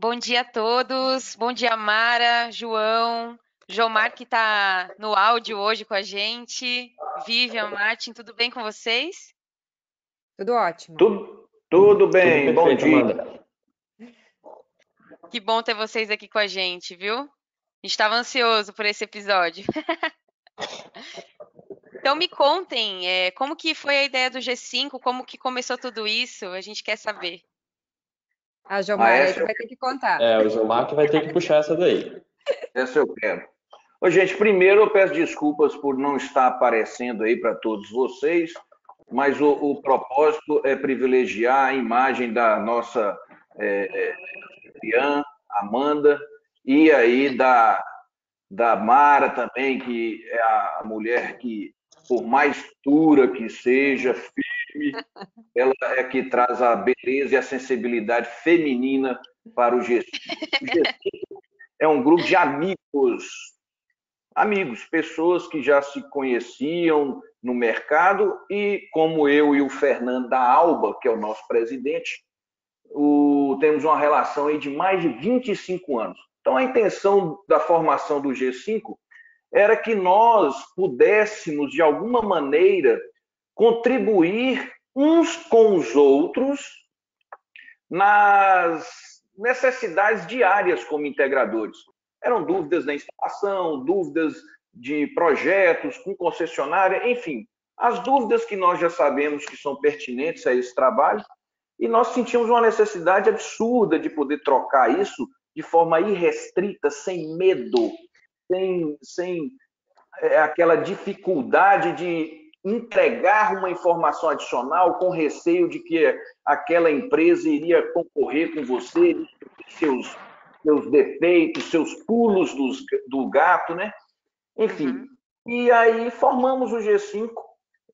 Bom dia a todos. Bom dia, Mara, João, Jomar, que está no áudio hoje com a gente. Vivian, Martin, tudo bem com vocês? Tudo ótimo. Tudo, tudo bem, tudo bom dia. Amanda. Que bom ter vocês aqui com a gente, viu? A gente estava ansioso por esse episódio. então me contem, é, como que foi a ideia do G5, como que começou tudo isso? A gente quer saber. A Gilmar, ah, essa... vai ter que contar. É, o Gilmar que vai ter que puxar essa daí. Essa eu quero. Ô, gente, primeiro eu peço desculpas por não estar aparecendo aí para todos vocês, mas o, o, propósito é privilegiar a imagem da nossa é, é, Amanda, e aí da, da Mara também, que é a mulher que, por mais dura que seja, ela é que traz a beleza e a sensibilidade feminina para o G5. O G5 é um grupo de amigos, amigos, pessoas que já se conheciam no mercado e, como eu e o Fernando da Alba, que é o nosso presidente, o, temos uma relação aí de mais de 25 anos. Então, a intenção da formação do G5 era que nós pudéssemos, de alguma maneira, contribuir uns com os outros nas necessidades diárias como integradores. Eram dúvidas na instalação, dúvidas de projetos com concessionária, enfim, as dúvidas que nós já sabemos que são pertinentes a esse trabalho, e nós sentimos uma necessidade absurda de poder trocar isso de forma irrestrita, sem medo, sem, sem é, aquela dificuldade de entregar uma informação adicional com receio de que aquela empresa iria concorrer com você, seus, seus defeitos, seus pulos dos, do gato, né? Enfim. Uhum. E aí formamos o G5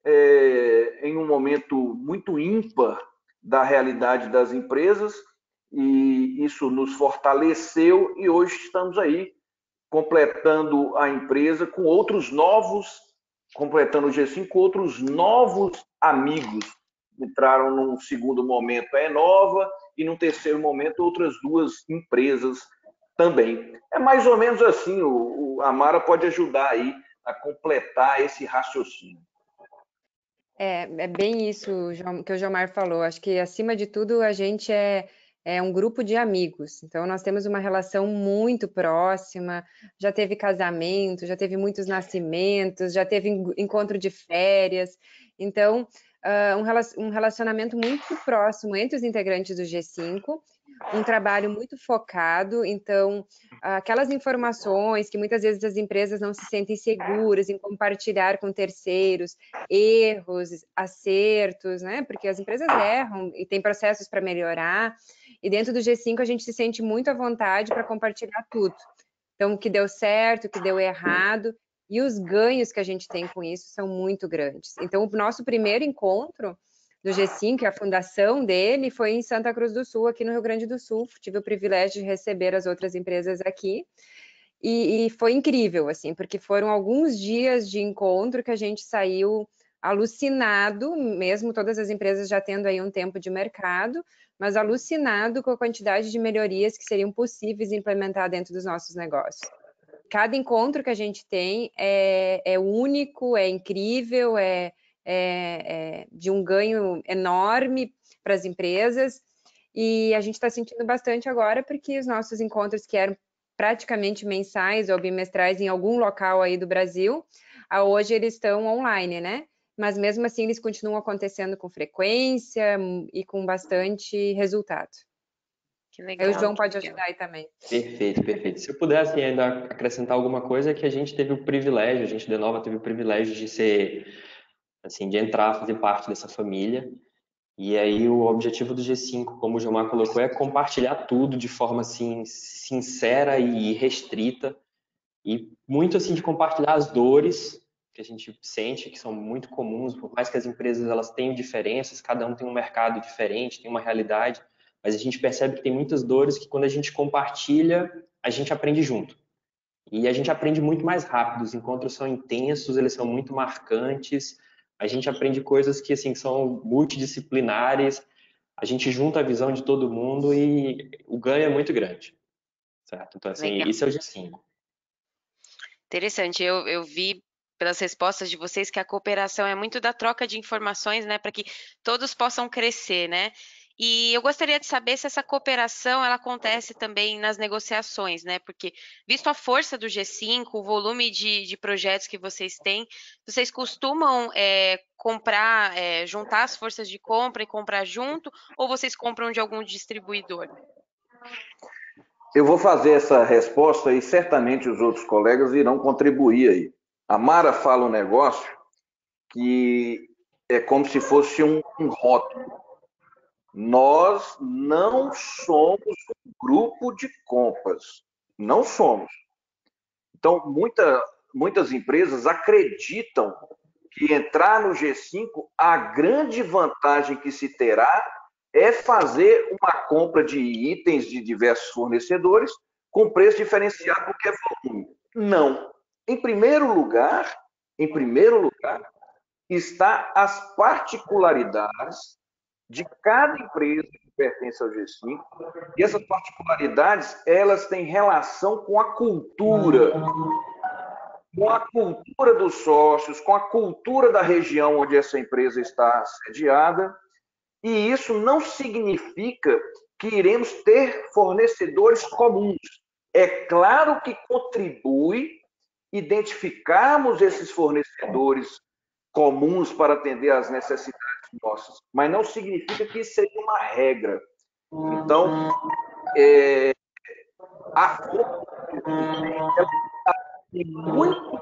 é, em um momento muito ímpar da realidade das empresas e isso nos fortaleceu e hoje estamos aí completando a empresa com outros novos completando o G5, outros novos amigos entraram num segundo momento a Enova e num terceiro momento outras duas empresas também. É mais ou menos assim, o, o a Mara pode ajudar aí a completar esse raciocínio. É, é bem isso que o Gilmar falou. Acho que, acima de tudo, a gente é, é um grupo de amigos. Então, nós temos uma relação muito próxima, já teve casamento, já teve muitos nascimentos, já teve encontro de férias. Então, uh, um relacionamento muito próximo entre os integrantes do G5, um trabalho muito focado. Então, aquelas informações que muitas vezes as empresas não se sentem seguras em compartilhar com terceiros, erros, acertos, né? Porque as empresas erram e têm processos para melhorar. E dentro do G5 a gente se sente muito à vontade para compartilhar tudo. Então, o que deu certo, o que deu errado, e os ganhos que a gente tem com isso são muito grandes. Então, o nosso primeiro encontro do G5, a fundação dele, foi em Santa Cruz do Sul, aqui no Rio Grande do Sul. Tive o privilégio de receber as outras empresas aqui. E, e foi incrível, assim, porque foram alguns dias de encontro que a gente saiu alucinado, mesmo todas as empresas já tendo aí um tempo de mercado, mas alucinado com a quantidade de melhorias que seriam possíveis implementar dentro dos nossos negócios. Cada encontro que a gente tem é, é único, é incrível, é, é, é de um ganho enorme para as empresas, e a gente está sentindo bastante agora porque os nossos encontros que eram praticamente mensais ou bimestrais em algum local aí do Brasil, hoje eles estão online, né? Mas mesmo assim eles continuam acontecendo com frequência e com bastante resultado. Que legal. Aí o João pode ajudar aí também. Perfeito, perfeito. Se eu pudesse ainda acrescentar alguma coisa, é que a gente teve o privilégio, a gente de Nova teve o privilégio de ser, assim, de entrar, fazer parte dessa família. E aí o objetivo do G5, como o Gilmar colocou, é compartilhar tudo de forma assim sincera e restrita e muito assim de compartilhar as dores que a gente sente que são muito comuns, por mais que as empresas elas tenham diferenças, cada um tem um mercado diferente, tem uma realidade, mas a gente percebe que tem muitas dores que quando a gente compartilha, a gente aprende junto. E a gente aprende muito mais rápido, os encontros são intensos, eles são muito marcantes, a gente aprende coisas que assim são multidisciplinares, a gente junta a visão de todo mundo e o ganho é muito grande, certo? Então, assim, Legal. isso é o G5. Interessante, eu, eu vi pelas respostas de vocês que a cooperação é muito da troca de informações, né, para que todos possam crescer, né? E eu gostaria de saber se essa cooperação ela acontece também nas negociações, né? Porque, visto a força do G5, o volume de, de projetos que vocês têm, vocês costumam é, comprar, é, juntar as forças de compra e comprar junto, ou vocês compram de algum distribuidor? Eu vou fazer essa resposta e certamente os outros colegas irão contribuir aí. A Mara fala um negócio que é como se fosse um, um rótulo nós não somos um grupo de compras. Não somos. Então, muita, muitas empresas acreditam que entrar no G5, a grande vantagem que se terá é fazer uma compra de itens de diversos fornecedores com preço diferenciado porque é volume. Não. Em primeiro lugar, em primeiro lugar, está as particularidades de cada empresa que pertence ao G5. E essas particularidades, elas têm relação com a cultura, com a cultura dos sócios, com a cultura da região onde essa empresa está sediada. E isso não significa que iremos ter fornecedores comuns. É claro que contribui identificarmos esses fornecedores comuns para atender às necessidades nossas, mas não significa que isso seja uma regra. Então, é, a muito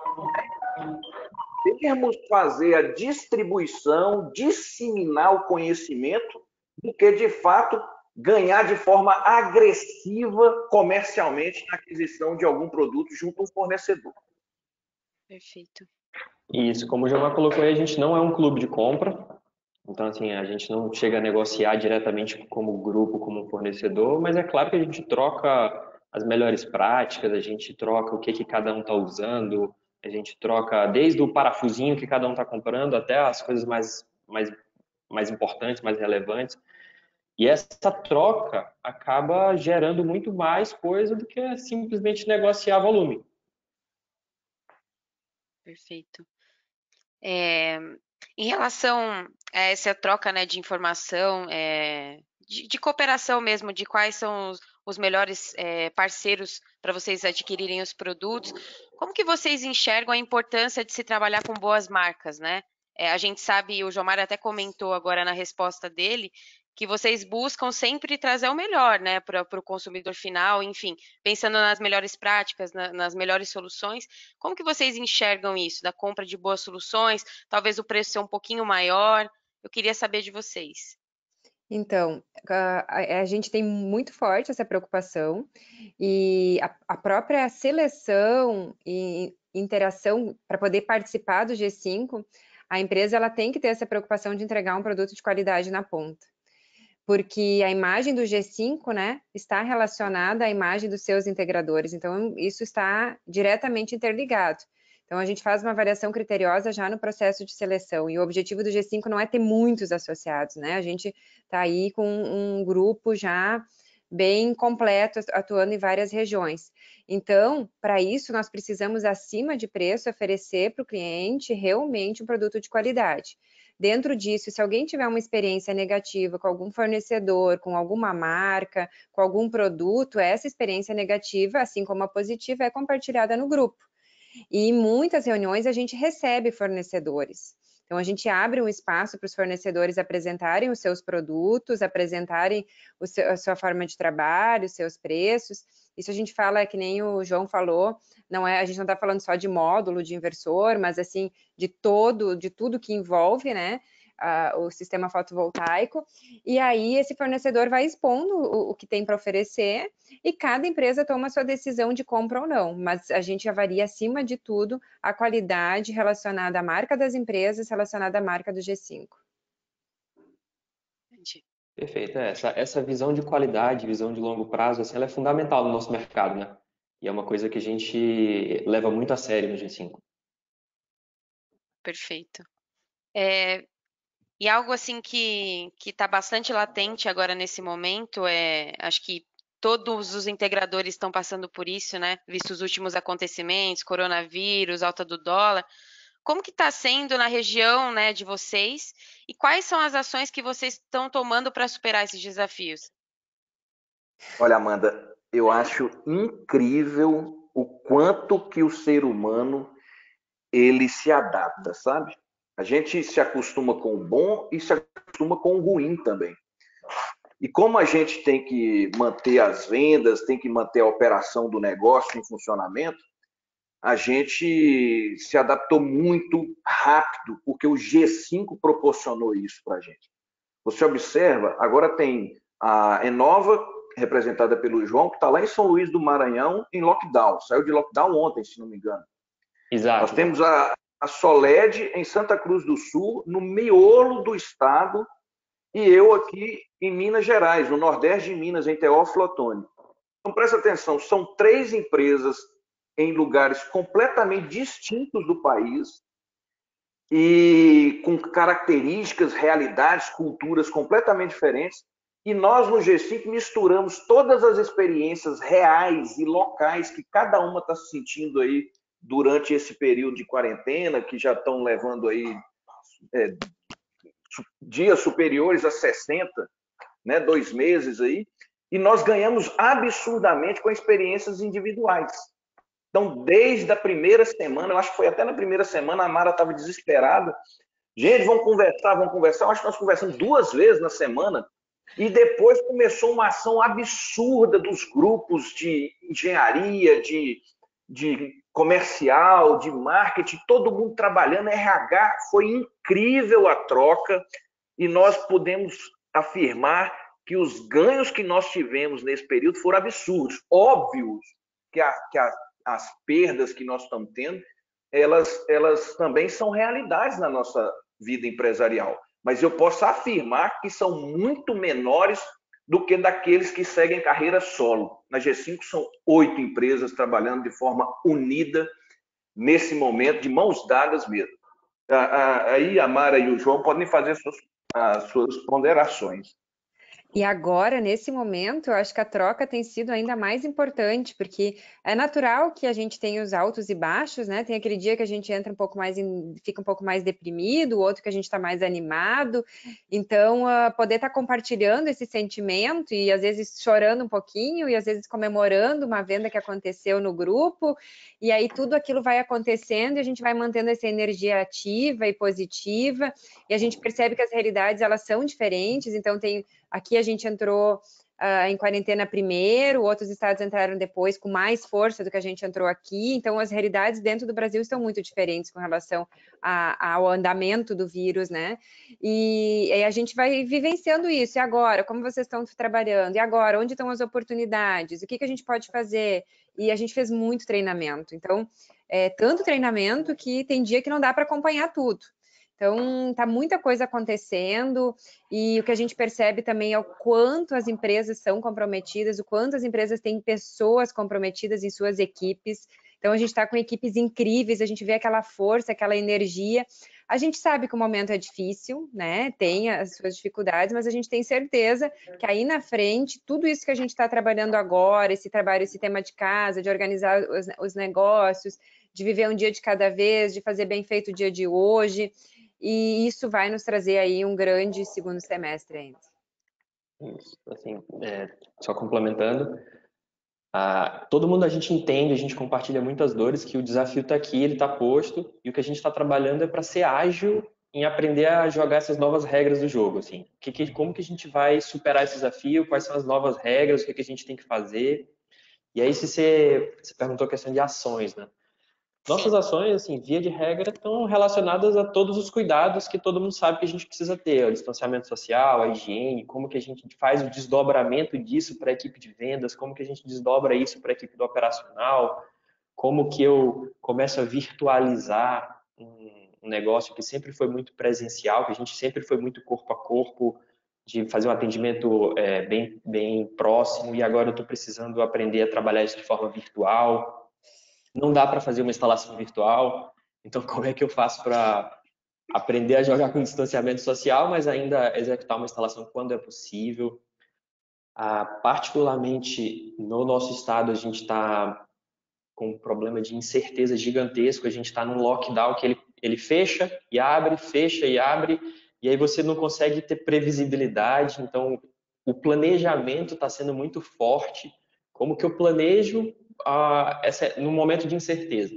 termos fazer a distribuição, disseminar o conhecimento, do que de fato ganhar de forma agressiva comercialmente na aquisição de algum produto junto a um fornecedor. Perfeito. Isso, como o Giovanni colocou aí, a gente não é um clube de compra, então, assim, a gente não chega a negociar diretamente como grupo, como fornecedor, mas é claro que a gente troca as melhores práticas, a gente troca o que, que cada um está usando, a gente troca desde o parafusinho que cada um está comprando até as coisas mais, mais, mais importantes, mais relevantes. E essa troca acaba gerando muito mais coisa do que simplesmente negociar volume. Perfeito. É, em relação a essa troca né, de informação, é, de, de, cooperação mesmo, de quais são os, os melhores é, parceiros para vocês adquirirem os produtos, como que vocês enxergam a importância de se trabalhar com boas marcas, né? A gente sabe, o Jomar até comentou agora na resposta dele, que vocês buscam sempre trazer o melhor, né, para o consumidor final, enfim, pensando nas melhores práticas, na, nas melhores soluções. Como que vocês enxergam isso, da compra de boas soluções, talvez o preço ser um pouquinho maior? Eu queria saber de vocês. Então, a, a, gente tem muito forte essa preocupação e a, a própria seleção e interação para poder participar do G5, a empresa ela tem que ter essa preocupação de entregar um produto de qualidade na ponta porque a imagem do G5, né, está relacionada à imagem dos seus integradores, então isso está diretamente interligado. Então a gente faz uma avaliação criteriosa já no processo de seleção, e o objetivo do G5 não é ter muitos associados, né, a gente está aí com um grupo já bem completo, atuando em várias regiões. Então, para isso, nós precisamos, acima de preço, oferecer para o cliente realmente um produto de qualidade. Dentro disso, se alguém tiver uma experiência negativa com algum fornecedor, com alguma marca, com algum produto, essa experiência negativa, assim como a positiva, é compartilhada no grupo. E em muitas reuniões a gente recebe fornecedores. Então, a gente abre um espaço para os fornecedores apresentarem os seus produtos, apresentarem seu, a sua forma de trabalho, os seus preços. Isso a gente fala, é que nem o João falou, não é, a gente não está falando só de módulo de inversor, mas assim, de todo, de tudo que envolve, né? O sistema fotovoltaico, e aí esse fornecedor vai expondo o, o que tem para oferecer e cada empresa toma a sua decisão de compra ou não, mas a gente avalia acima de tudo a qualidade relacionada à marca das empresas, relacionada à marca do G5. Perfeito. É, essa, essa visão de qualidade, visão de longo prazo, assim, ela é fundamental no nosso mercado, né? E é uma coisa que a gente leva muito a sério no G5. Perfeito. É, E algo assim que está bastante latente agora nesse momento é, acho que todos os integradores estão passando por isso, né? Visto os últimos acontecimentos, coronavírus, alta do dólar. Como que está sendo na região, né, de vocês? E quais são as ações que vocês estão tomando para superar esses desafios? Olha, Amanda, eu acho incrível o quanto que o ser humano ele se adapta, sabe? A gente se acostuma com o bom e se acostuma com o ruim também. E como a gente tem que manter as vendas, tem que manter a operação do negócio em funcionamento, a gente se adaptou muito rápido, porque o G5 proporcionou isso para a gente. Você observa, agora tem a Enova, representada pelo João, que está lá em São Luís do Maranhão, em lockdown. Saiu de lockdown ontem, se não me engano. Exato. Nós temos a, a Soled em Santa Cruz do Sul, no miolo do estado, e eu aqui em Minas Gerais, no Nordeste de Minas, em Teófilo Otoni. Então, presta atenção, são três empresas em lugares completamente distintos do país e com características, realidades, culturas completamente diferentes. E nós no G5 misturamos todas as experiências reais e locais que cada uma está se sentindo aí durante esse período de quarentena, que já estão levando aí é, dias superiores a 60, né, dois meses aí, e nós ganhamos absurdamente com experiências individuais. Então, desde a primeira semana, eu acho que foi até na primeira semana, a Mara estava desesperada. Gente, vamos conversar, vamos conversar. Eu acho que nós conversamos duas vezes na semana. E depois começou uma ação absurda dos grupos de engenharia, de, de comercial, de marketing, todo mundo trabalhando. RH foi incrível a troca e nós podemos afirmar que os ganhos que nós tivemos nesse período foram absurdos. Óbvios que, a, que a, as perdas que nós estamos tendo, elas, elas também são realidades na nossa vida empresarial. Mas eu posso afirmar que são muito menores do que daqueles que seguem carreira solo. Na G5 são oito empresas trabalhando de forma unida nesse momento, de mãos dadas mesmo. Aí a Mara e o João podem fazer suas, as suas ponderações. E agora, nesse momento, eu acho que a troca tem sido ainda mais importante, porque é natural que a gente tenha os altos e baixos, né? Tem aquele dia que a gente entra um pouco mais, em, fica um pouco mais deprimido, outro que a gente está mais animado. Então, uh, poder estar tá compartilhando esse sentimento e às vezes chorando um pouquinho e às vezes comemorando uma venda que aconteceu no grupo, e aí tudo aquilo vai acontecendo e a gente vai mantendo essa energia ativa e positiva, e a gente percebe que as realidades elas são diferentes, então tem Aqui a gente entrou uh, em quarentena primeiro, outros estados entraram depois com mais força do que a gente entrou aqui. Então, as realidades dentro do Brasil estão muito diferentes com relação a, ao andamento do vírus, né? E, e, a gente vai vivenciando isso. E agora, como vocês estão trabalhando? E agora, onde estão as oportunidades? O que, que a gente pode fazer? E a gente fez muito treinamento. Então, é tanto treinamento que tem dia que não dá para acompanhar tudo. Então, está muita coisa acontecendo e o que a gente percebe também é o quanto as empresas são comprometidas, o quanto as empresas têm pessoas comprometidas em suas equipes. Então, a gente está com equipes incríveis, a gente vê aquela força, aquela energia. A gente sabe que o momento é difícil, né? Tem as suas dificuldades, mas a gente tem certeza que aí na frente, tudo isso que a gente está trabalhando agora, esse trabalho, esse tema de casa, de organizar os, os negócios, de viver um dia de cada vez, de fazer bem feito o dia de hoje, e isso vai nos trazer aí um grande segundo semestre ainda. Isso, assim, é, só complementando, ah, todo mundo a gente entende, a gente compartilha muitas dores, que o desafio está aqui, ele está posto, e o que a gente está trabalhando é para ser ágil em aprender a jogar essas novas regras do jogo, assim, que, que, como que a gente vai superar esse desafio, quais são as novas regras, o que, que a gente tem que fazer, e aí se você, você perguntou a questão de ações, né? Nossas ações, assim, via de regra, estão relacionadas a todos os cuidados que todo mundo sabe que a gente precisa ter, o distanciamento social, a higiene, como que a gente faz o desdobramento disso para a equipe de vendas, como que a gente desdobra isso para a equipe do operacional, como que eu começo a virtualizar um negócio que sempre foi muito presencial, que a gente sempre foi muito corpo a corpo, de fazer um atendimento é, bem, bem próximo, e agora eu estou precisando aprender a trabalhar isso de forma virtual, não dá para fazer uma instalação virtual, então como é que eu faço para aprender a jogar com distanciamento social, mas ainda executar uma instalação quando é possível. Ah, particularmente no nosso estado, a gente está com um problema de incerteza gigantesco. A gente está num lockdown que ele, ele fecha e abre, fecha e abre, e aí você não consegue ter previsibilidade. Então, o planejamento está sendo muito forte. Como que eu planejo ah, essa, no momento de incerteza?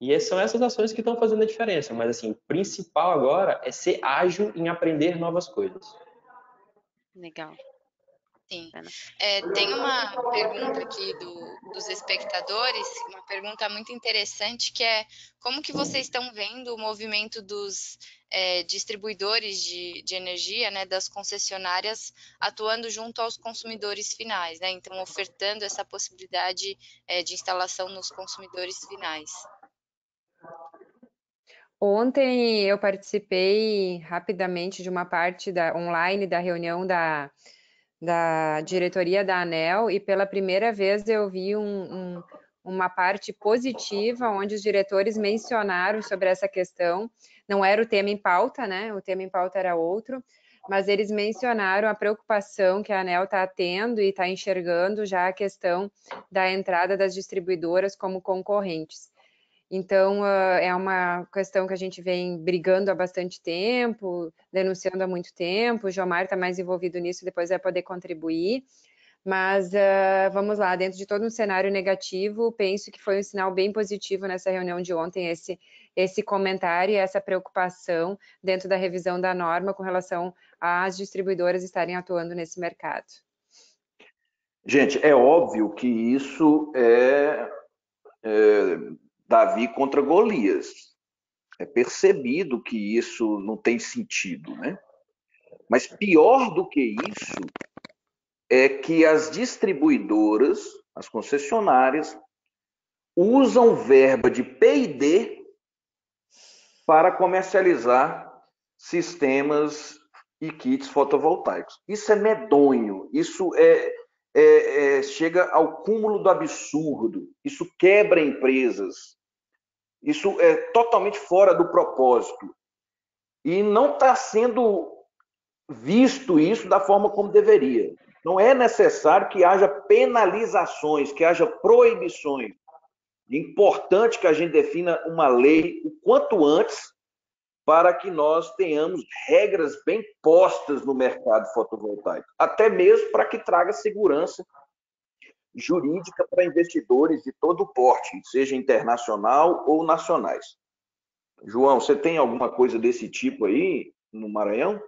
E são essas ações que estão fazendo a diferença. Mas, assim, o principal agora é ser ágil em aprender novas coisas. Legal. Sim. É, tem uma pergunta aqui do, dos espectadores, uma pergunta muito interessante, que é como que vocês estão vendo o movimento dos é, distribuidores de, de energia, né, das concessionárias, atuando junto aos consumidores finais, né, então ofertando essa possibilidade é, de instalação nos consumidores finais. Ontem eu participei rapidamente de uma parte da online da reunião da da diretoria da ANEL e pela primeira vez eu vi um, um, uma parte positiva onde os diretores mencionaram sobre essa questão. Não era o tema em pauta, né? O tema em pauta era outro, mas eles mencionaram a preocupação que a ANEL está tendo e está enxergando já a questão da entrada das distribuidoras como concorrentes. Então, é uma questão que a gente vem brigando há bastante tempo, denunciando há muito tempo. O Jomar está mais envolvido nisso, depois vai poder contribuir. Mas uh, vamos lá, dentro de todo um cenário negativo, penso que foi um sinal bem positivo nessa reunião de ontem esse, esse comentário e essa preocupação dentro da revisão da norma com relação às distribuidoras estarem atuando nesse mercado. Gente, é óbvio que isso é, é Davi contra Golias. É percebido que isso não tem sentido, né? Mas pior do que isso é que as distribuidoras, as concessionárias, usam verba de P&D para comercializar sistemas e kits fotovoltaicos. Isso é medonho, isso é, é, é, chega ao cúmulo do absurdo, isso quebra empresas, isso é totalmente fora do propósito. E não está sendo visto isso da forma como deveria. Não é necessário que haja penalizações, que haja proibições. É importante que a gente defina uma lei o quanto antes para que nós tenhamos regras bem postas no mercado fotovoltaico, até mesmo para que traga segurança jurídica para investidores de todo porte, seja internacional ou nacionais. João, você tem alguma coisa desse tipo aí no Maranhão?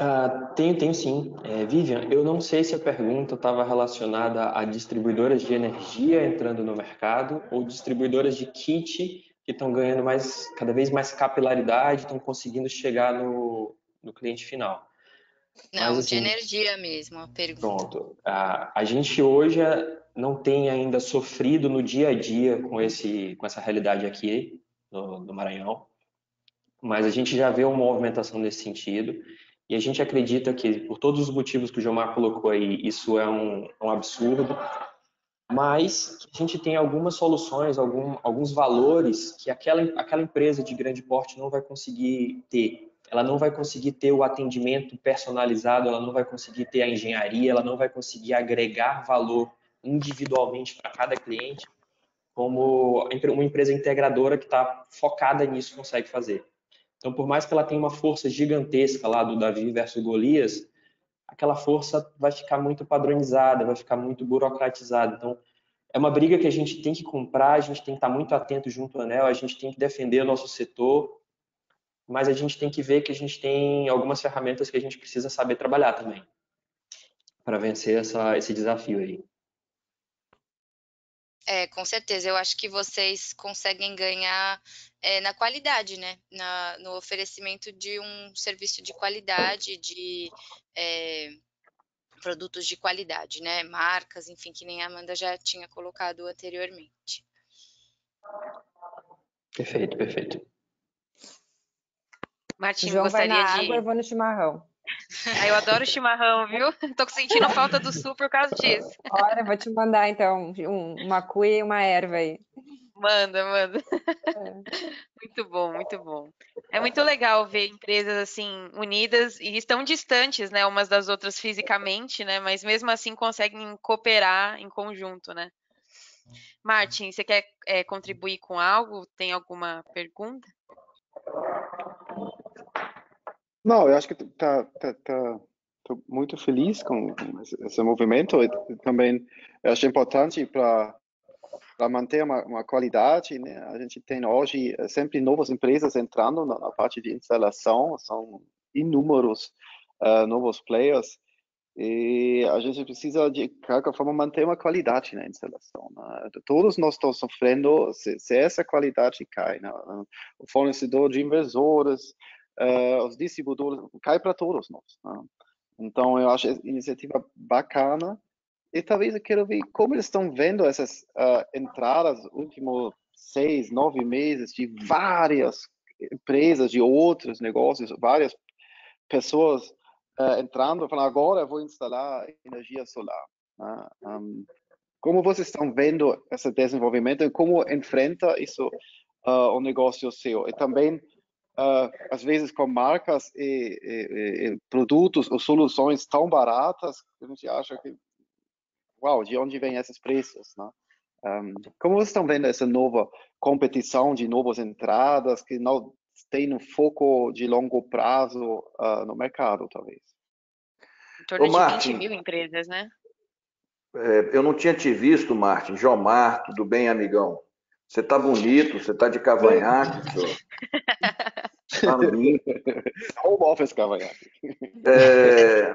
Ah, tenho, tenho sim. É, Vivian, eu não sei se a pergunta estava relacionada a distribuidoras de energia entrando no mercado ou distribuidoras de kit que estão ganhando mais, cada vez mais capilaridade, estão conseguindo chegar no, no cliente final. Não, Mas, assim, de energia mesmo, a pergunta. Pronto. A, a gente hoje não tem ainda sofrido no dia a dia com, esse, com essa realidade aqui no, no Maranhão, mas a gente já vê uma movimentação nesse sentido e a gente acredita que, por todos os motivos que o Gilmar colocou aí, isso é um, um absurdo, mas a gente tem algumas soluções, algum, alguns valores que aquela, aquela empresa de grande porte não vai conseguir ter ela não vai conseguir ter o atendimento personalizado, ela não vai conseguir ter a engenharia, ela não vai conseguir agregar valor individualmente para cada cliente, como uma empresa integradora que está focada nisso consegue fazer. Então, por mais que ela tenha uma força gigantesca lá do Davi versus Golias, aquela força vai ficar muito padronizada, vai ficar muito burocratizada. Então, é uma briga que a gente tem que comprar, a gente tem que estar muito atento junto ao ANEL, a gente tem que defender o nosso setor mas a gente tem que ver que a gente tem algumas ferramentas que a gente precisa saber trabalhar também para vencer essa, esse desafio aí. É, com certeza. Eu acho que vocês conseguem ganhar é, na qualidade, né? Na, no oferecimento de um serviço de qualidade, de é, produtos de qualidade, né? Marcas, enfim, que nem a Amanda já tinha colocado anteriormente. Perfeito, perfeito. Martim, João gostaria vai na de. Água, eu vou no chimarrão. Ah, eu adoro chimarrão, viu? Tô sentindo falta do sul por causa disso. Olha, vou te mandar então um, uma cuia e uma erva aí. Manda, manda. É. Muito bom, muito bom. É muito legal ver empresas assim unidas e estão distantes, né, umas das outras fisicamente, né, mas mesmo assim conseguem cooperar em conjunto, né? Martin, você quer é, contribuir com algo? Tem alguma pergunta? Não, eu acho que tá, tá, tá, tô muito feliz com esse movimento e também acho importante para para manter uma, uma, qualidade, né? A gente tem hoje eh, sempre novas empresas entrando na, na parte de instalação, são inúmeros uh, novos players e a gente precisa de qualquer forma manter uma qualidade na instalação. Né? Todos nós estamos sofrendo se, se essa qualidade cai, né? o fornecedor de inversores, uh, os distribuidores, cai para todos nós. Né? Então eu acho a iniciativa bacana e talvez eu quero ver como eles estão vendo essas uh, entradas últimos seis, nove meses de várias empresas, de outros negócios, várias pessoas uh, entrando, falando agora eu vou instalar energia solar. Um, né? como vocês estão vendo esse desenvolvimento e como enfrenta isso uh, o negócio seu? E também, uh, às vezes, com marcas e, e, e, produtos ou soluções tão baratas, a gente acha que uau, de onde vêm esses preços, né? Um, como vocês estão vendo essa nova competição de novas entradas que não tem um foco de longo prazo uh, no mercado, talvez? Em torno Ô, de Martin, 20 mil empresas, né? É, eu não tinha te visto, Martin. Jomar, tudo bem, amigão? Você tá bonito, você tá de cavanhaque, senhor. Lindo. Home office cavanhaque. É,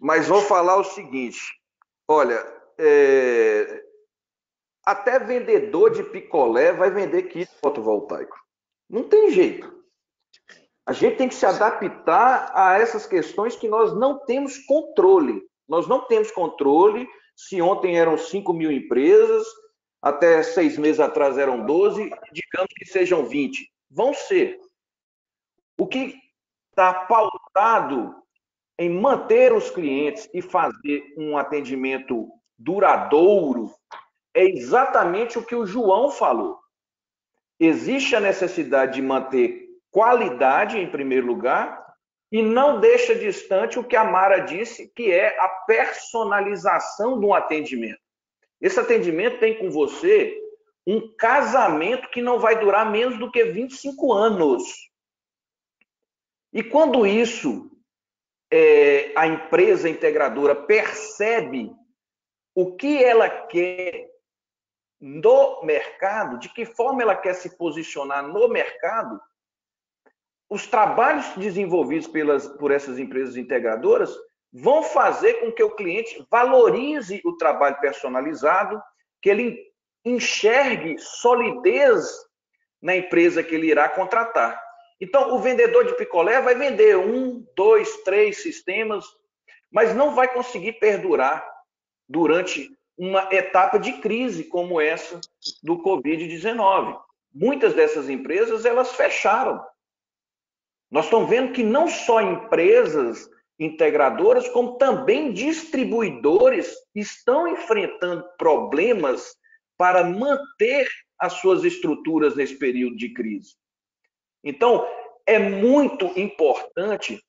mas vou falar o seguinte. Olha, é, até vendedor de picolé vai vender kit fotovoltaico. Não tem jeito. A gente tem que se adaptar a essas questões que nós não temos controle. Nós não temos controle se ontem eram 5 mil empresas, até seis meses atrás eram 12, digamos que sejam 20. Vão ser. O que está pautado em manter os clientes e fazer um atendimento duradouro é exatamente o que o João falou. Existe a necessidade de manter qualidade em primeiro lugar e não deixa distante o que a Mara disse, que é a personalização do atendimento. Esse atendimento tem com você um casamento que não vai durar menos do que 25 anos. E quando isso é, a empresa integradora percebe o que ela quer no mercado, de que forma ela quer se posicionar no mercado, os trabalhos desenvolvidos pelas, por essas empresas integradoras vão fazer com que o cliente valorize o trabalho personalizado, que ele enxergue solidez na empresa que ele irá contratar. Então, o vendedor de picolé vai vender um, dois, três sistemas, mas não vai conseguir perdurar durante uma etapa de crise como essa do Covid-19. Muitas dessas empresas elas fecharam. Nós estamos vendo que não só empresas integradoras, como também distribuidores estão enfrentando problemas para manter as suas estruturas nesse período de crise. Então, é muito importante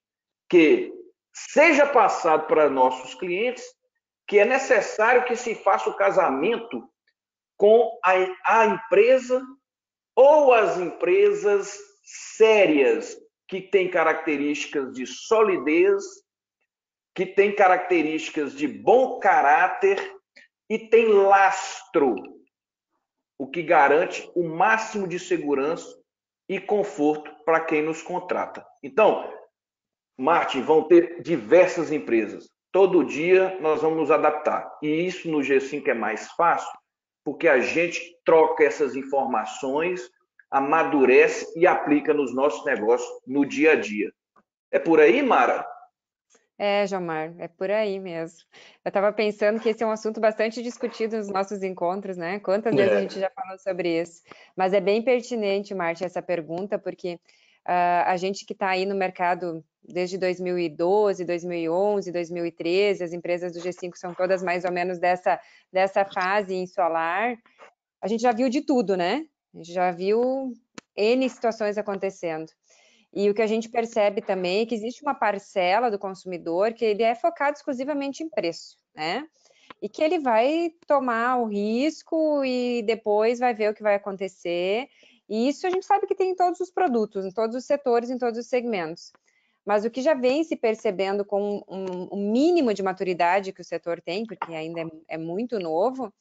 que seja passado para nossos clientes que é necessário que se faça o casamento com a, a empresa ou as empresas sérias que têm características de solidez, que têm características de bom caráter e tem lastro, o que garante o máximo de segurança e conforto para quem nos contrata. Então, Martin, vão ter diversas empresas todo dia nós vamos nos adaptar. E isso no G5 é mais fácil, porque a gente troca essas informações, amadurece e aplica nos nossos negócios no dia a dia. É por aí, Mara? É, Jomar, é por aí mesmo. Eu estava pensando que esse é um assunto bastante discutido nos nossos encontros, né? Quantas é. vezes a gente já falou sobre isso? Mas é bem pertinente, Marte, essa pergunta, porque uh, a gente que está aí no mercado desde 2012, 2011, 2013, as empresas do G5 são todas mais ou menos dessa, dessa fase em solar. A gente já viu de tudo, né? A gente já viu N situações acontecendo. E o que a gente percebe também é que existe uma parcela do consumidor que ele é focado exclusivamente em preço, né? E que ele vai tomar o risco e depois vai ver o que vai acontecer. E isso a gente sabe que tem em todos os produtos, em todos os setores, em todos os segmentos. Mas o que já vem se percebendo com um, um mínimo de maturidade que o setor tem, porque ainda é, é muito novo,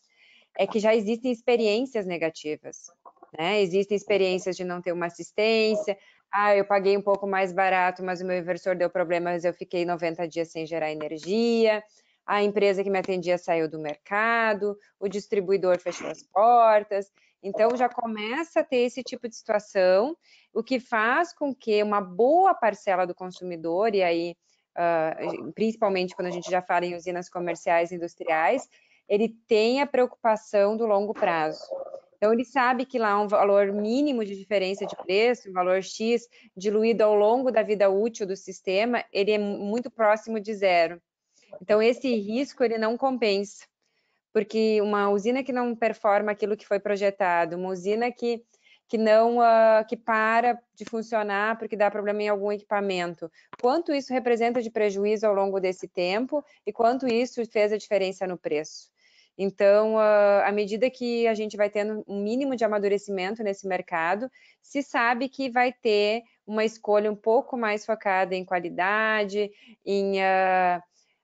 é que já existem experiências negativas. Né? Existem experiências de não ter uma assistência, ah, eu paguei um pouco mais barato, mas o meu inversor deu problemas, eu fiquei 90 dias sem gerar energia. A empresa que me atendia saiu do mercado, o distribuidor fechou as portas. Então já começa a ter esse tipo de situação, o que faz com que uma boa parcela do consumidor, e aí uh, principalmente quando a gente já fala em usinas comerciais e industriais, ele tenha preocupação do longo prazo. Então, ele sabe que lá há um valor mínimo de diferença de preço, um valor X, diluído ao longo da vida útil do sistema, ele é muito próximo de zero. Então, esse risco, ele não compensa, porque uma usina que não performa aquilo que foi projetado, uma usina que, que não, uh, que para de funcionar porque dá problema em algum equipamento, quanto isso representa de prejuízo ao longo desse tempo e quanto isso fez a diferença no preço. Então, à medida que a gente vai tendo um mínimo de amadurecimento nesse mercado, se sabe que vai ter uma escolha um pouco mais focada em qualidade, em uh,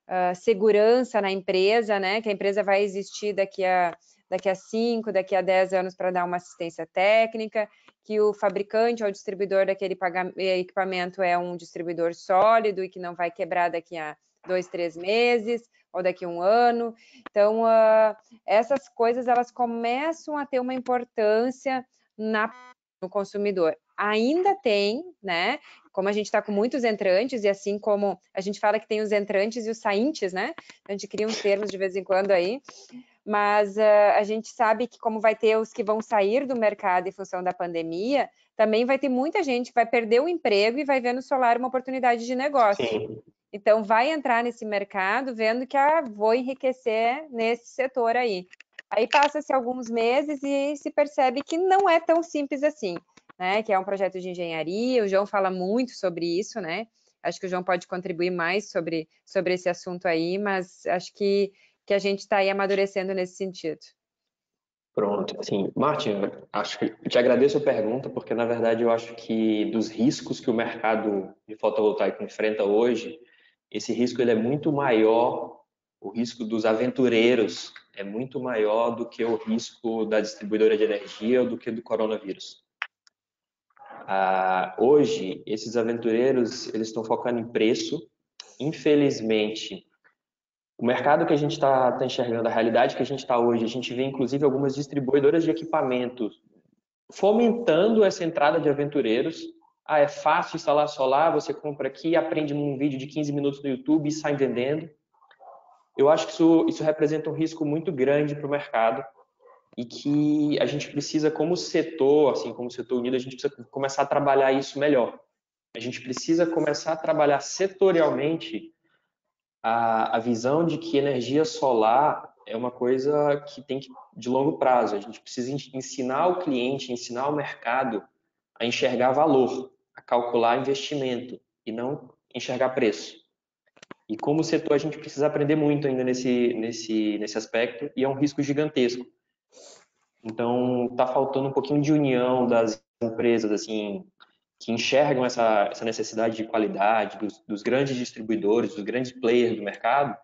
uh, segurança na empresa, né? Que a empresa vai existir daqui a daqui a 5, daqui a 10 anos para dar uma assistência técnica, que o fabricante ou distribuidor daquele equipamento é um distribuidor sólido e que não vai quebrar daqui a dois, três meses ou daqui a um ano. Então, uh, essas coisas elas começam a ter uma importância na, no consumidor. Ainda tem, né? Como a gente está com muitos entrantes, e assim como a gente fala que tem os entrantes e os saintes, né? A gente cria uns termos de vez em quando aí, mas uh, a gente sabe que como vai ter os que vão sair do mercado em função da pandemia, também vai ter muita gente que vai perder o emprego e vai ver no solar uma oportunidade de negócio. Sim. Então, vai entrar nesse mercado vendo que ah, vou enriquecer nesse setor aí. Aí passa-se alguns meses e se percebe que não é tão simples assim, né? Que é um projeto de engenharia, o João fala muito sobre isso, né? Acho que o João pode contribuir mais sobre, sobre esse assunto aí, mas acho que, que a gente está aí amadurecendo nesse sentido. Pronto, assim, Martin, acho que te agradeço a pergunta, porque na verdade eu acho que dos riscos que o mercado de fotovoltaico enfrenta hoje, esse risco ele é muito maior, o risco dos aventureiros é muito maior do que o risco da distribuidora de energia ou do que do coronavírus. Ah, hoje, esses aventureiros eles estão focando em preço. Infelizmente, o mercado que a gente está tá enxergando, a realidade que a gente está hoje, a gente vê inclusive algumas distribuidoras de equipamentos fomentando essa entrada de aventureiros ah, é fácil instalar solar, você compra aqui, aprende num vídeo de 15 minutos no YouTube e sai vendendo. Eu acho que isso, isso representa um risco muito grande para o mercado e que a gente precisa, como setor, assim, como setor unido, a gente precisa começar a trabalhar isso melhor. A gente precisa começar a trabalhar setorialmente a, a visão de que energia solar é uma coisa que tem que, de longo prazo. A gente precisa ensinar o cliente, ensinar o mercado a enxergar valor calcular investimento e não enxergar preço. E como setor, a gente precisa aprender muito ainda nesse, nesse, nesse aspecto e é um risco gigantesco. Então, está faltando um pouquinho de união das empresas, assim, que enxergam essa, essa necessidade de qualidade dos, dos grandes distribuidores, dos grandes players do mercado,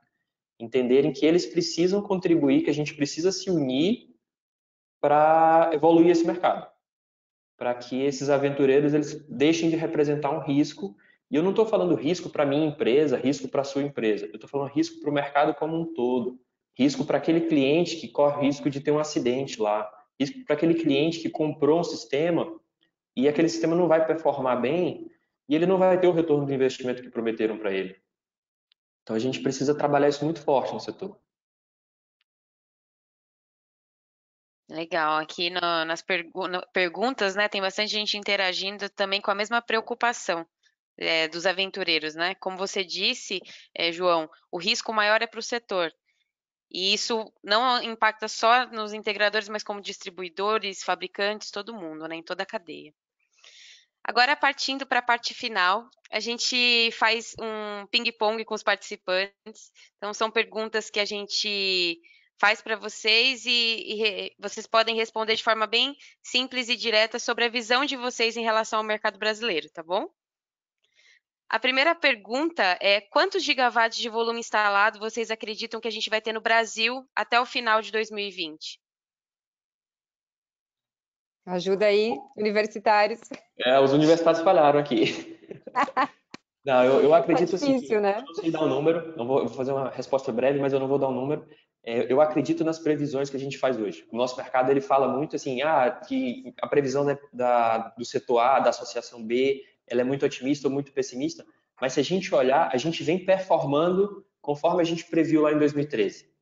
entenderem que eles precisam contribuir, que a gente precisa se unir para evoluir esse mercado para que esses aventureiros eles deixem de representar um risco. E eu não estou falando risco para minha empresa, risco para sua empresa. Eu estou falando risco para o mercado como um todo. Risco para aquele cliente que corre risco de ter um acidente lá. Risco para aquele cliente que comprou um sistema e aquele sistema não vai performar bem e ele não vai ter o retorno do investimento que prometeram para ele. Então a gente precisa trabalhar isso muito forte no setor. Legal, aqui no, nas pergu no, perguntas, né, tem bastante gente interagindo também com a mesma preocupação é, dos aventureiros, né? Como você disse, é, João, o risco maior é para o setor. E isso não impacta só nos integradores, mas como distribuidores, fabricantes, todo mundo, né, em toda a cadeia. Agora, partindo para a parte final, a gente faz um ping-pong com os participantes. Então, são perguntas que a gente faz para vocês e, e, vocês podem responder de forma bem simples e direta sobre a visão de vocês em relação ao mercado brasileiro, tá bom? A primeira pergunta é: quantos gigawatts de volume instalado vocês acreditam que a gente vai ter no Brasil até o final de 2020? Ajuda aí, universitários. É, os universitários falharam aqui. Não, eu, eu acredito tá difícil, assim, né? eu não sei dar um número, não vou, vou, fazer uma resposta breve, mas eu não vou dar um número. É, eu acredito nas previsões que a gente faz hoje. O nosso mercado ele fala muito assim, ah, que a previsão da, da, do setor A, da associação B, ela é muito otimista ou muito pessimista, mas se a gente olhar, a gente vem performando conforme a gente previu lá em 2013.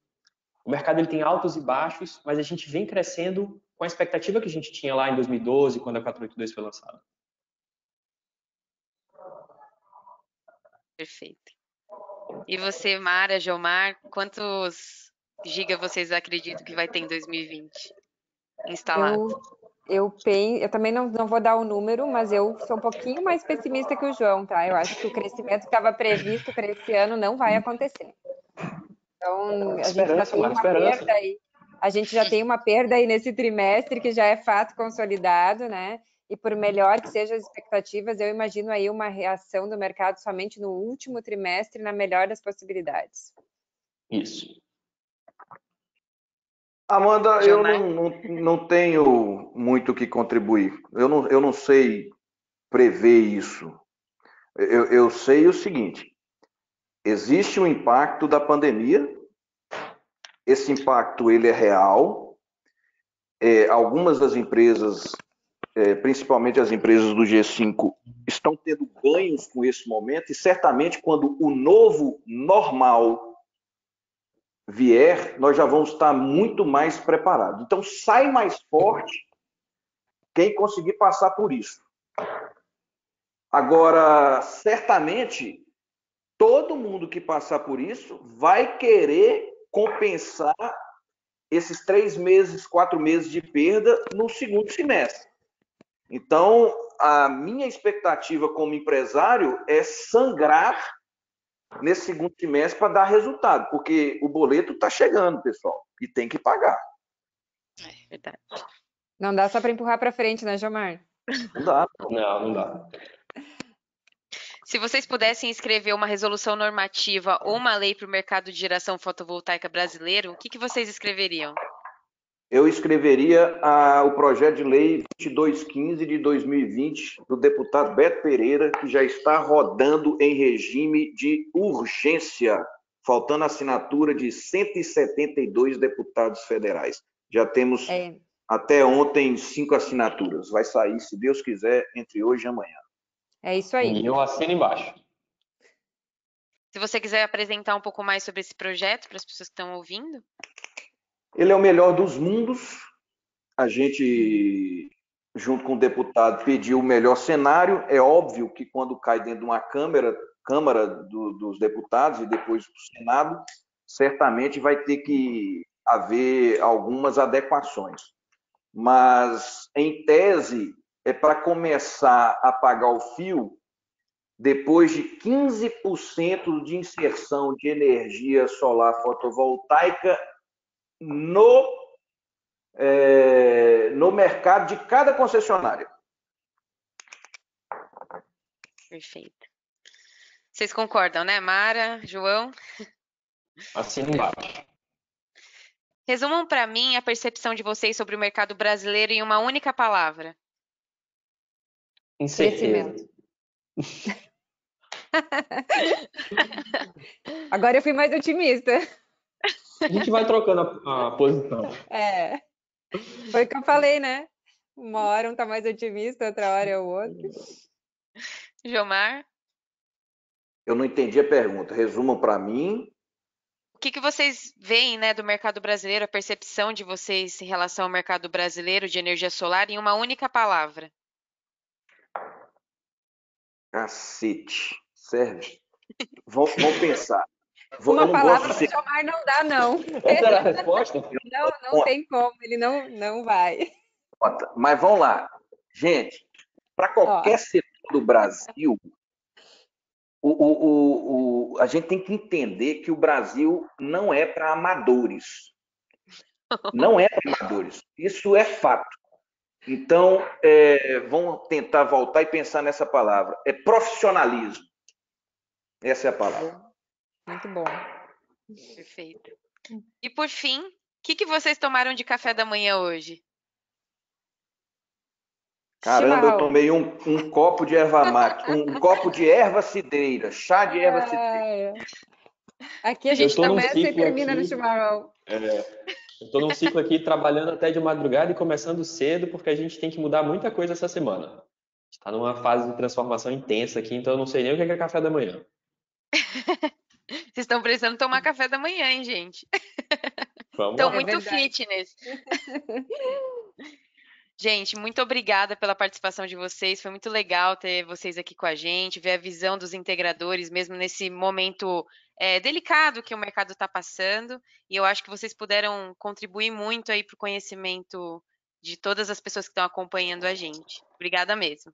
O mercado ele tem altos e baixos, mas a gente vem crescendo com a expectativa que a gente tinha lá em 2012, quando a 482 foi lançada. Perfeito. E você, Mara, Jomar, quantos giga vocês acreditam que vai ter em 2020 instalado? Eu, eu, penso, eu também não, não vou dar o número, mas eu sou um pouquinho mais pessimista que o João, tá? Eu acho que o crescimento que estava previsto para esse ano não vai acontecer. Então, a gente já tem uma perda aí a gente já tem uma perda aí nesse trimestre, que já é fato consolidado, né? E por melhor que sejam as expectativas, eu imagino aí uma reação do mercado somente no último trimestre, na melhor das possibilidades. Isso. Amanda, eu não, não, não tenho muito o que contribuir. Eu não, eu não sei prever isso. Eu, eu sei o seguinte: existe um impacto da pandemia esse impacto ele é real. É, algumas das empresas, é, principalmente as empresas do G5, estão tendo ganhos com esse momento e certamente quando o novo normal vier, nós já vamos estar muito mais preparados. Então, sai mais forte quem conseguir passar por isso. Agora, certamente, todo mundo que passar por isso vai querer compensar esses três meses, quatro meses de perda no segundo semestre. Então, a minha expectativa como empresário é sangrar nesse segundo semestre para dar resultado, porque o boleto está chegando, pessoal, e tem que pagar. É verdade. Não dá só para empurrar para frente, né, Jomar? Não dá. Não, não dá. Se vocês pudessem escrever uma resolução normativa ou uma lei para o mercado de geração fotovoltaica brasileiro, o que, que vocês escreveriam? Eu escreveria a, o projeto de lei 2215 de 2020 do deputado Beto Pereira, que já está rodando em regime de urgência, faltando assinatura de 172 deputados federais. Já temos é. até ontem cinco assinaturas. Vai sair, se Deus quiser, entre hoje e amanhã. É isso aí. E eu assino embaixo. Se você quiser apresentar um pouco mais sobre esse projeto para as pessoas que estão ouvindo. Ele é o melhor dos mundos. A gente, junto com o deputado, pediu o melhor cenário. É óbvio que quando cai dentro de uma câmara, Câmara do, dos Deputados e depois do Senado, certamente vai ter que haver algumas adequações. Mas, em tese, é para começar a pagar o fio depois de 15% de inserção de energia solar fotovoltaica no, é, no mercado de cada concessionária. Perfeito. Vocês concordam, né, Mara, João? Assim embaixo. Resumam para mim a percepção de vocês sobre o mercado brasileiro em uma única palavra. Incerteza. Agora eu fui mais otimista. A gente vai trocando a, a, posição. É. Foi o que eu falei, né? Uma hora um tá mais otimista, outra hora é o outro. Jomar? Eu não entendi a pergunta. Resumam para mim. O que, que vocês veem né, do mercado brasileiro, a percepção de vocês em relação ao mercado brasileiro de energia solar em uma única palavra? Cacete. Serve. Vamos, vamos pensar. Vou, Uma palavra do ser. Jomar não dá, não. Essa era a resposta? Não, não tem como, ele não, não vai. Mas vamos lá. Gente, para qualquer setor do Brasil, o, o, o, o, a gente tem que entender que o Brasil não é para amadores. Não é para amadores. Isso é fato. Então, é, vamos tentar voltar e pensar nessa palavra. É profissionalismo. Essa é a palavra. Muito bom. Perfeito. E por fim, o que, que vocês tomaram de café da manhã hoje? Caramba, eu tomei um, um copo de erva mate, um copo de erva cidreira, chá de erva cidreira. Ah, Aqui a Eu gente começa e ciclo termina no aqui. chimarrão. Estou num ciclo aqui trabalhando até de madrugada e começando cedo, porque a gente tem que mudar muita coisa essa semana. Está numa fase de transformação intensa aqui, então eu não sei nem o que é café da manhã. Vocês estão precisando tomar café da manhã, hein, gente? Vamos Estão lá. É muito verdade. fitness. Gente, muito obrigada pela participação de vocês. Foi muito legal ter vocês aqui com a gente, ver a visão dos integradores, mesmo nesse momento é, delicado que o mercado está passando. E eu acho que vocês puderam contribuir muito aí para o conhecimento de todas as pessoas que estão acompanhando a gente. Obrigada mesmo.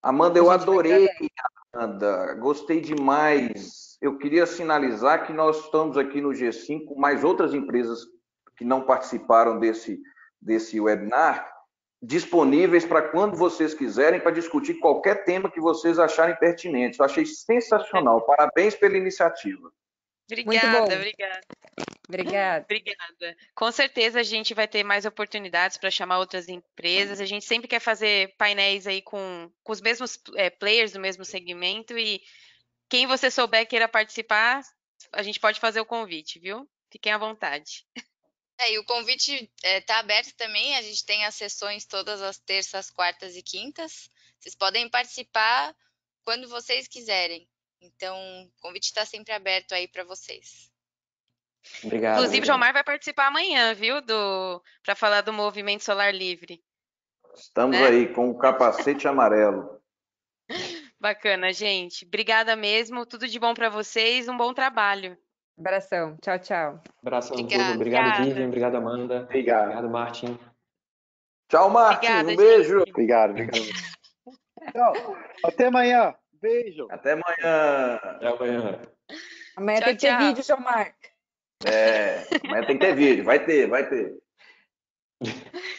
Amanda, eu A Amanda. Gostei demais. Eu queria sinalizar que nós estamos aqui no G5 com mais outras empresas que não participaram desse, desse webinar, disponíveis para quando vocês quiserem, para discutir qualquer tema que vocês acharem pertinente. Eu achei sensacional. Parabéns pela iniciativa. Obrigada, bom. obrigada. Obrigada. Obrigada. Com certeza a gente vai ter mais oportunidades para chamar outras empresas. A gente sempre quer fazer painéis aí com, com os mesmos eh, players do mesmo segmento e quem você souber queira participar, a gente pode fazer o convite, viu? Fiquem à vontade. É, e o convite está aberto também. A gente tem as sessões todas as terças, quartas e quintas. Vocês podem participar quando vocês quiserem. Então, o convite está sempre aberto aí para vocês. Obrigado. Inclusive, o obrigado. Jomar vai participar amanhã, viu? Do para falar do movimento solar livre. Estamos Né? aí com o capacete amarelo. Bacana, gente. Obrigada mesmo. Tudo de bom para vocês. Um bom trabalho. Abração. Tchau, tchau. Abração a Obrigada. tudo. Obrigado, Obrigada. Vivian. Obrigado, Amanda. Obrigado. Obrigado, Martin. Tchau, Martin. Obrigada, um beijo. Obrigado, obrigado. Tchau. Até amanhã. Beijo. Até amanhã. Até amanhã. Amanhã Tchau, tem que ter tchau. vídeo, Jomar. É, amanhã tem que ter vídeo. Vai ter, vai ter.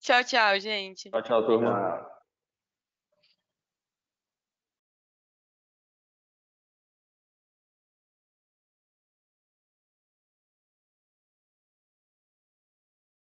Tchau, tchau, gente. Tchau, tchau, turma. Tchau.